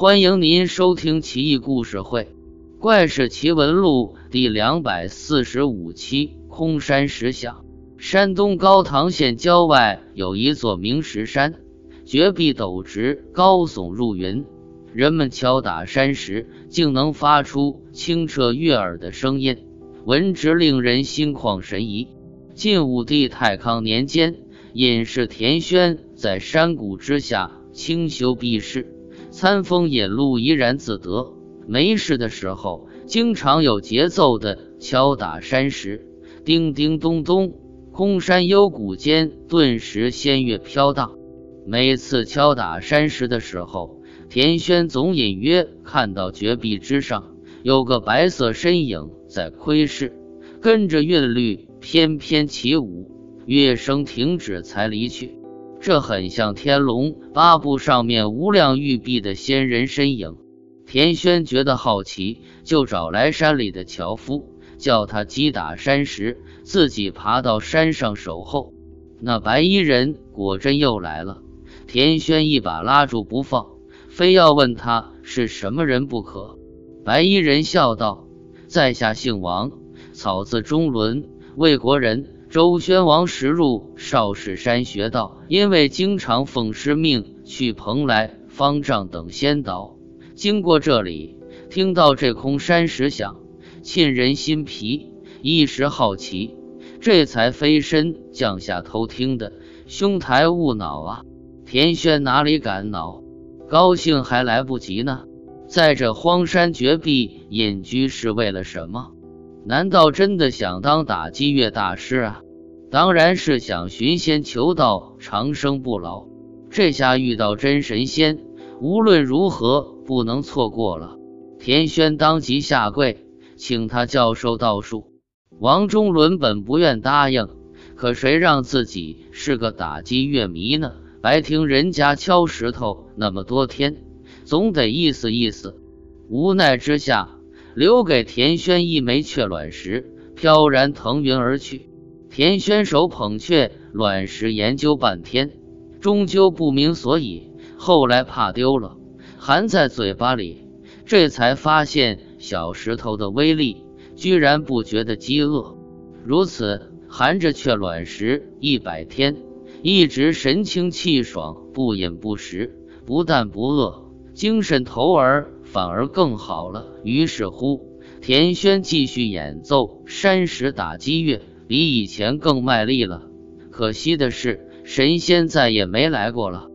欢迎您收听《奇异故事会·怪事奇闻录》第两百四十五期。空山石响。山东高唐县郊外有一座明石山，绝壁陡直，高耸入云。人们敲打山石，竟能发出清澈悦耳的声音，闻之令人心旷神怡。晋武帝太康年间，隐士田轩在山谷之下清修避世，餐风饮露，怡然自得。没事的时候，经常有节奏的敲打山石。叮叮咚咚，空山幽谷间顿时仙乐飘荡。每次敲打山石的时候，田轩总隐约看到绝壁之上有个白色身影在窥视，跟着韵律翩翩起舞，乐声停止才离去。这很像《天龙八部》上面无量玉璧的仙人身影。田轩觉得好奇，就找来山里的樵夫。叫他击打山石，自己爬到山上守候。那白衣人果真又来了，田轩一把拉住不放，非要问他是什么人不可。白衣人笑道：“在下姓王，草字中伦，魏国人。周宣王时入少室山学道，因为经常奉师命去蓬莱、方丈等仙岛，经过这里，听到这空山石响。”沁人心脾，一时好奇，这才飞身降下偷听的。兄台勿恼啊！田轩哪里敢恼？高兴还来不及呢。在这荒山绝壁隐居是为了什么？难道真的想当打击乐大师啊？当然是想寻仙求道，长生不老。这下遇到真神仙，无论如何不能错过了。田轩当即下跪。请他教授道术。王中伦本不愿答应，可谁让自己是个打击乐迷呢？白听人家敲石头那么多天，总得意思意思。无奈之下，留给田轩一枚雀卵石，飘然腾云而去。田轩手捧雀卵石，研究半天，终究不明所以。后来怕丢了，含在嘴巴里，这才发现。小石头的威力居然不觉得饥饿，如此含着雀卵石一百天，一直神清气爽，不饮不食，不但不饿，精神头儿反而更好了。于是乎，田轩继续演奏山石打击乐，比以前更卖力了。可惜的是，神仙再也没来过了。